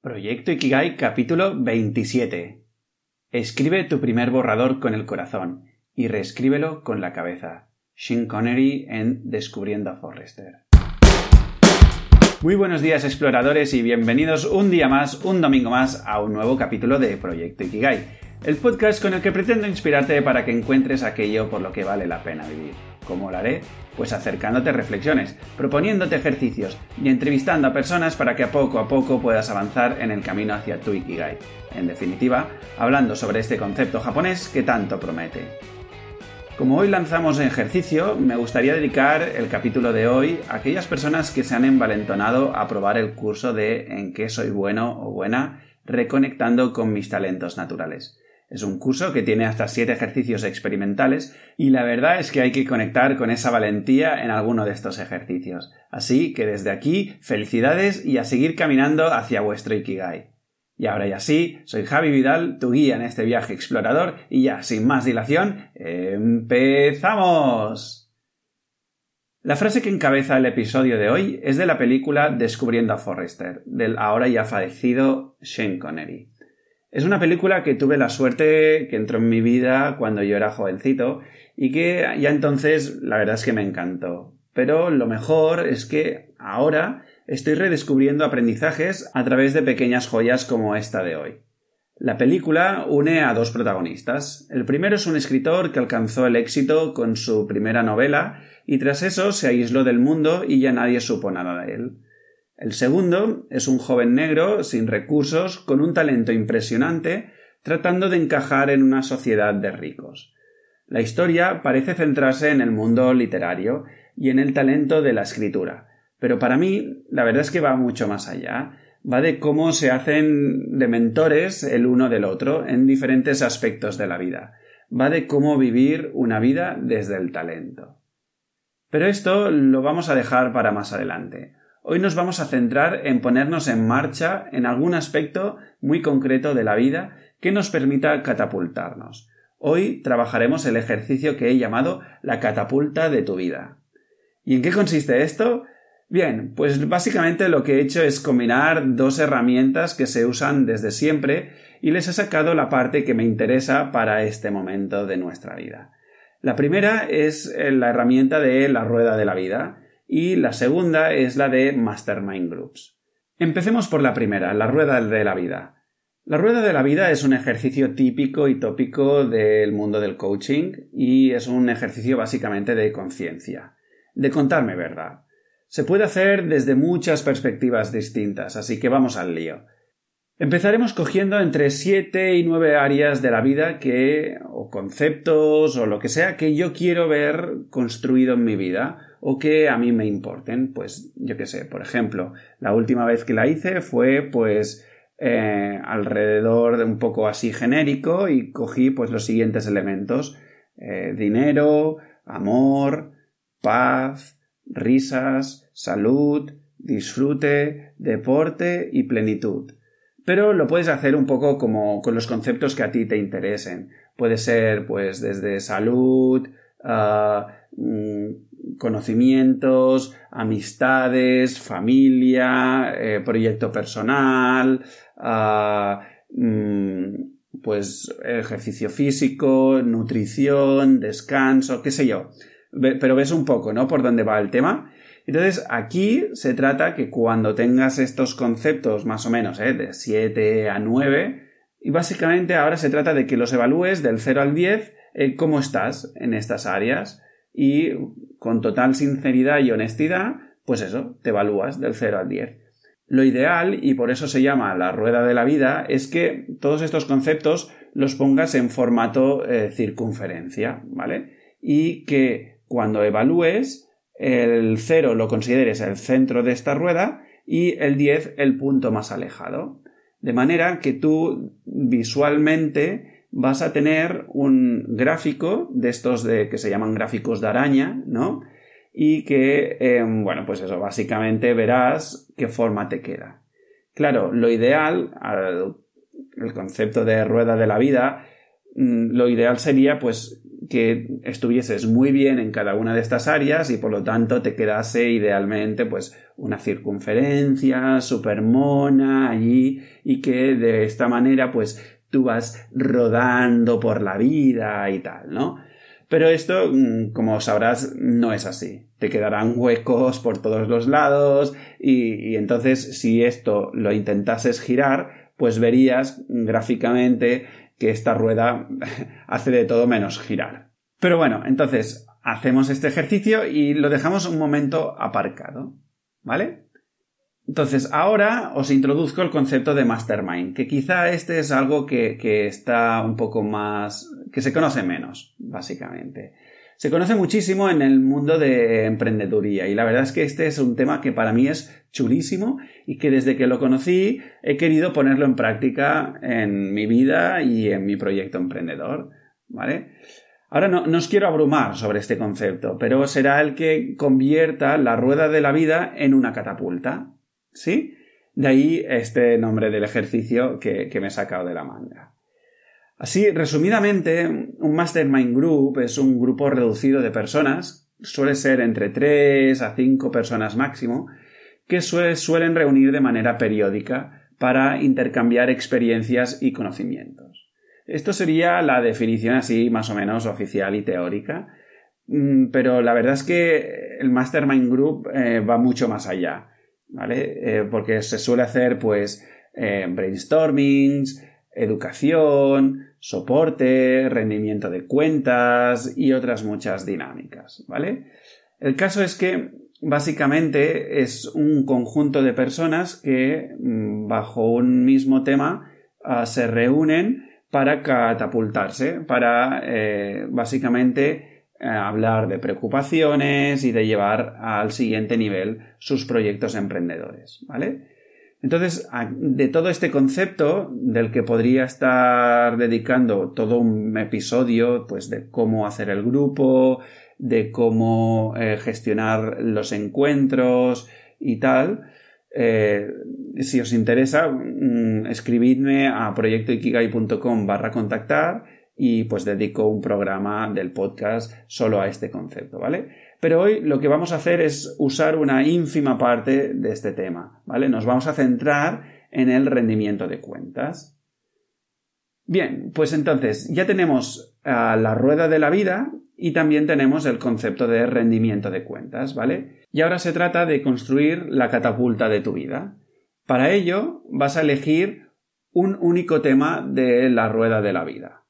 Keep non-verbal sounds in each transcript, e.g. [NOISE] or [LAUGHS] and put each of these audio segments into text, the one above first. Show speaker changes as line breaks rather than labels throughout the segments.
Proyecto Ikigai capítulo 27. Escribe tu primer borrador con el corazón y reescríbelo con la cabeza. Shin Connery en Descubriendo a Forrester. Muy buenos días exploradores y bienvenidos un día más, un domingo más, a un nuevo capítulo de Proyecto Ikigai, el podcast con el que pretendo inspirarte para que encuentres aquello por lo que vale la pena vivir. ¿Cómo lo haré? Pues acercándote reflexiones, proponiéndote ejercicios y entrevistando a personas para que a poco a poco puedas avanzar en el camino hacia tu Ikigai. En definitiva, hablando sobre este concepto japonés que tanto promete. Como hoy lanzamos ejercicio, me gustaría dedicar el capítulo de hoy a aquellas personas que se han envalentonado a probar el curso de en qué soy bueno o buena reconectando con mis talentos naturales. Es un curso que tiene hasta siete ejercicios experimentales y la verdad es que hay que conectar con esa valentía en alguno de estos ejercicios. Así que desde aquí, felicidades y a seguir caminando hacia vuestro Ikigai. Y ahora ya sí, soy Javi Vidal, tu guía en este viaje explorador y ya, sin más dilación, empezamos. La frase que encabeza el episodio de hoy es de la película Descubriendo a Forrester, del ahora ya fallecido Shane Connery. Es una película que tuve la suerte que entró en mi vida cuando yo era jovencito y que ya entonces la verdad es que me encantó. Pero lo mejor es que ahora estoy redescubriendo aprendizajes a través de pequeñas joyas como esta de hoy. La película une a dos protagonistas. El primero es un escritor que alcanzó el éxito con su primera novela y tras eso se aisló del mundo y ya nadie supo nada de él. El segundo es un joven negro sin recursos, con un talento impresionante, tratando de encajar en una sociedad de ricos. La historia parece centrarse en el mundo literario y en el talento de la escritura, pero para mí la verdad es que va mucho más allá. Va de cómo se hacen de mentores el uno del otro en diferentes aspectos de la vida. Va de cómo vivir una vida desde el talento. Pero esto lo vamos a dejar para más adelante. Hoy nos vamos a centrar en ponernos en marcha en algún aspecto muy concreto de la vida que nos permita catapultarnos. Hoy trabajaremos el ejercicio que he llamado la catapulta de tu vida. ¿Y en qué consiste esto? Bien, pues básicamente lo que he hecho es combinar dos herramientas que se usan desde siempre y les he sacado la parte que me interesa para este momento de nuestra vida. La primera es la herramienta de la rueda de la vida, y la segunda es la de Mastermind Groups. Empecemos por la primera, la rueda de la vida. La rueda de la vida es un ejercicio típico y tópico del mundo del coaching y es un ejercicio básicamente de conciencia, de contarme verdad. Se puede hacer desde muchas perspectivas distintas, así que vamos al lío. Empezaremos cogiendo entre siete y nueve áreas de la vida que, o conceptos, o lo que sea, que yo quiero ver construido en mi vida, o que a mí me importen. Pues yo qué sé, por ejemplo, la última vez que la hice fue pues eh, alrededor de un poco así genérico y cogí pues los siguientes elementos. Eh, dinero, amor, paz, risas, salud, disfrute, deporte y plenitud. Pero lo puedes hacer un poco como con los conceptos que a ti te interesen. Puede ser pues desde salud, uh, conocimientos, amistades, familia, eh, proyecto personal, ah, mm, pues ejercicio físico, nutrición, descanso, qué sé yo. Pero ves un poco, ¿no? Por dónde va el tema. Entonces, aquí se trata que cuando tengas estos conceptos más o menos, ¿eh? de 7 a 9, y básicamente ahora se trata de que los evalúes del 0 al 10, eh, cómo estás en estas áreas y con total sinceridad y honestidad, pues eso, te evalúas del 0 al 10. Lo ideal, y por eso se llama la rueda de la vida, es que todos estos conceptos los pongas en formato eh, circunferencia, ¿vale? Y que cuando evalúes, el 0 lo consideres el centro de esta rueda y el 10 el punto más alejado. De manera que tú visualmente vas a tener un gráfico de estos de, que se llaman gráficos de araña, ¿no? Y que, em, bueno, pues eso, básicamente verás qué forma te queda. Claro, lo ideal, el concepto de rueda de la vida, mm, lo ideal sería, pues, que estuvieses muy bien en cada una de estas áreas y por lo tanto te quedase idealmente pues una circunferencia super mona allí y que de esta manera pues tú vas rodando por la vida y tal, ¿no? Pero esto, mm, como sabrás, no es así. Te quedarán huecos por todos los lados y, y entonces si esto lo intentases girar, pues verías gráficamente que esta rueda [LAUGHS] hace de todo menos girar. Pero bueno, entonces hacemos este ejercicio y lo dejamos un momento aparcado. ¿Vale? Entonces, ahora os introduzco el concepto de mastermind, que quizá este es algo que, que, está un poco más. que se conoce menos, básicamente. Se conoce muchísimo en el mundo de emprendeduría y la verdad es que este es un tema que para mí es chulísimo y que desde que lo conocí he querido ponerlo en práctica en mi vida y en mi proyecto emprendedor. ¿Vale? Ahora no, os quiero abrumar sobre este concepto, pero será el que convierta la rueda de la vida en una catapulta. ¿Sí? De ahí este nombre del ejercicio que, que me he sacado de la manga. Así, resumidamente, un Mastermind Group es un grupo reducido de personas, suele ser entre 3 a 5 personas máximo, que suelen reunir de manera periódica para intercambiar experiencias y conocimientos. Esto sería la definición así más o menos oficial y teórica, mm, pero la verdad es que el Mastermind Group eh, va mucho más allá, ¿vale? Eh, porque se suele hacer pues eh, brainstormings, educación, soporte, rendimiento de cuentas y otras muchas dinámicas, ¿vale? El caso es que básicamente es un conjunto de personas que mm, bajo un mismo tema ah, se reúnen para catapultarse, para eh, básicamente eh, hablar de preocupaciones y de llevar al siguiente nivel sus proyectos emprendedores, ¿vale? Entonces, de todo este concepto, del que podría estar dedicando todo un episodio, pues de cómo hacer el grupo, de cómo eh, gestionar los encuentros y tal, eh, si os interesa, mm, escribidme a proyectoikigai.com barra contactar y pues dedico un programa del podcast solo a este concepto, ¿vale? Pero hoy lo que vamos a hacer es usar una ínfima parte de este tema, ¿vale? Nos vamos a centrar en el rendimiento de cuentas. Bien, pues entonces ya tenemos la rueda de la vida y también tenemos el concepto de rendimiento de cuentas, ¿vale? Y ahora se trata de construir la catapulta de tu vida. Para ello vas a elegir un único tema de la rueda de la vida.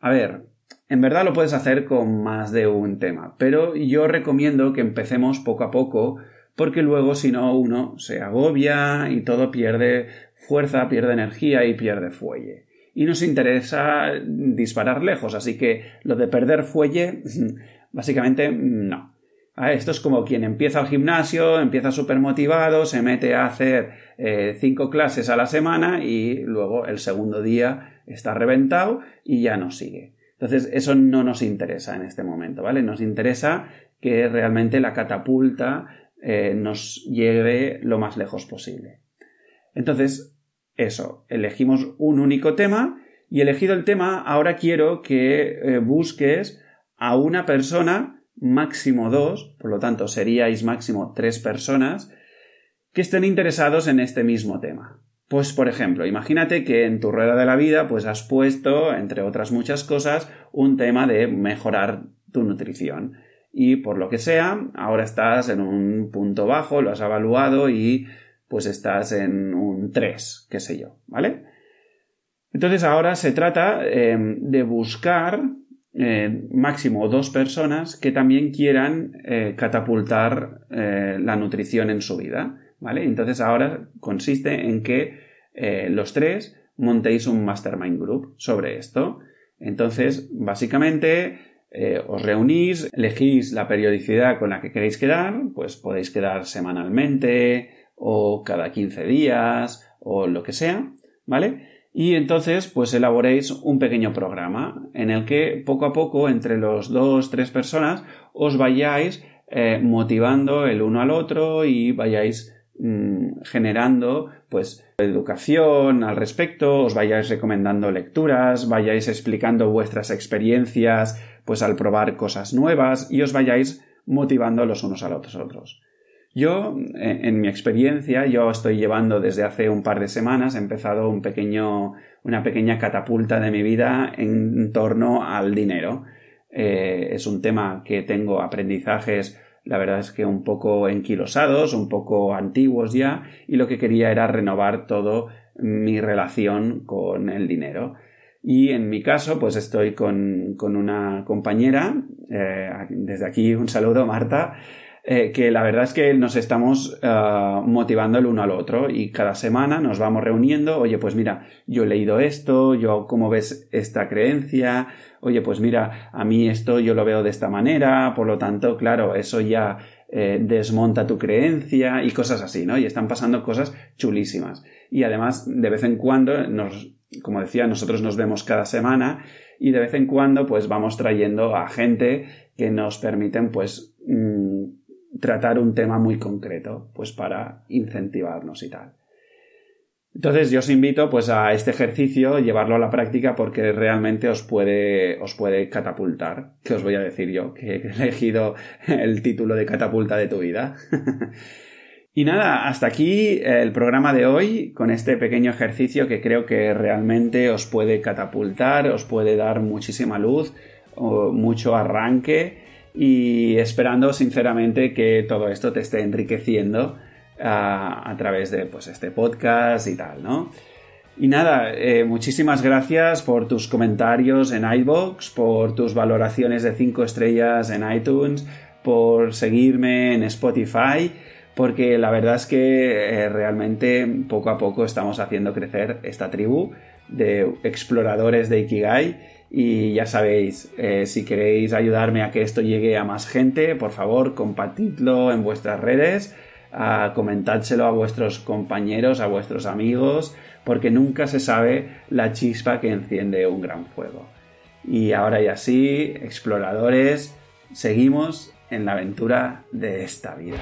A ver, en verdad lo puedes hacer con más de un tema, pero yo recomiendo que empecemos poco a poco porque luego si no uno se agobia y todo pierde fuerza, pierde energía y pierde fuelle. Y nos interesa disparar lejos, así que lo de perder fuelle, [LAUGHS] básicamente no. Esto es como quien empieza al gimnasio, empieza súper motivado, se mete a hacer eh, cinco clases a la semana y luego el segundo día está reventado y ya no sigue. Entonces, eso no nos interesa en este momento, ¿vale? Nos interesa que realmente la catapulta eh, nos lleve lo más lejos posible. Entonces, eso, elegimos un único tema y elegido el tema, ahora quiero que eh, busques a una persona, máximo dos, por lo tanto seríais máximo tres personas, que estén interesados en este mismo tema. Pues, por ejemplo, imagínate que en tu rueda de la vida, pues has puesto, entre otras muchas cosas, un tema de mejorar tu nutrición. Y por lo que sea, ahora estás en un punto bajo, lo has evaluado y pues estás en un 3, qué sé yo, ¿vale? Entonces ahora se trata em, de buscar eh, máximo dos personas que también quieran eh, catapultar eh, la nutrición en su vida. ¿Vale? Entonces ahora consiste en que eh, los tres montéis un mastermind group sobre esto. Entonces, básicamente, eh, os reunís, elegís la periodicidad con la que queréis quedar, pues podéis quedar semanalmente o cada 15 días o lo que sea, ¿vale? Y entonces, pues elaboréis un pequeño programa en el que poco a poco, entre los dos, tres personas, os vayáis eh, motivando el uno al otro y vayáis mm, generando pues educación al respecto, os vayáis recomendando lecturas, vayáis explicando vuestras experiencias pues al probar cosas nuevas y os vayáis motivando los unos a los otros. Yo, en mi experiencia, yo estoy llevando desde hace un par de semanas, he empezado un pequeño, una pequeña catapulta de mi vida en torno al dinero. Eh, es un tema que tengo aprendizajes, la verdad es que un poco enquilosados, un poco antiguos ya, y lo que quería era renovar todo mi relación con el dinero. Y en mi caso, pues estoy con, una compañera, eh, desde aquí un saludo, Marta, eh, que la verdad es que nos estamos eh, motivando el uno al otro y cada semana nos vamos reuniendo, oye, pues mira, yo he leído esto, yo cómo ves esta creencia, oye, pues mira, a mí esto yo lo veo de esta manera, por lo tanto, claro, eso ya eh, desmonta tu creencia y cosas así, ¿no? Y están pasando cosas chulísimas. Y además, de vez en cuando, nos, como decía, nosotros nos vemos cada semana y de vez en cuando, pues vamos trayendo a gente que nos permiten, pues, mm, tratar un tema muy concreto, pues para incentivarnos y tal. Entonces yo os invito pues a este ejercicio, llevarlo a la práctica porque realmente os puede, os puede catapultar, que os voy a decir yo, que he elegido el título de catapulta de tu vida. [LAUGHS] y nada, hasta aquí el programa de hoy con este pequeño ejercicio que creo que realmente os puede catapultar, os puede dar muchísima luz, mucho arranque y esperando sinceramente que todo esto te esté enriqueciendo a, través de pues, este podcast y tal, ¿no? Y nada, eh, muchísimas gracias por tus comentarios en iBox, por tus valoraciones de 5 estrellas en iTunes, por seguirme en Spotify, porque la verdad es que eh, realmente poco a poco estamos haciendo crecer esta tribu de exploradores de Ikigai y ya sabéis, eh, si queréis ayudarme a que esto llegue a más gente, por favor, compartidlo en vuestras redes, a comentádselo a vuestros compañeros, a vuestros amigos, porque nunca se sabe la chispa que enciende un gran fuego. Y ahora y así, exploradores, seguimos en la aventura de esta vida.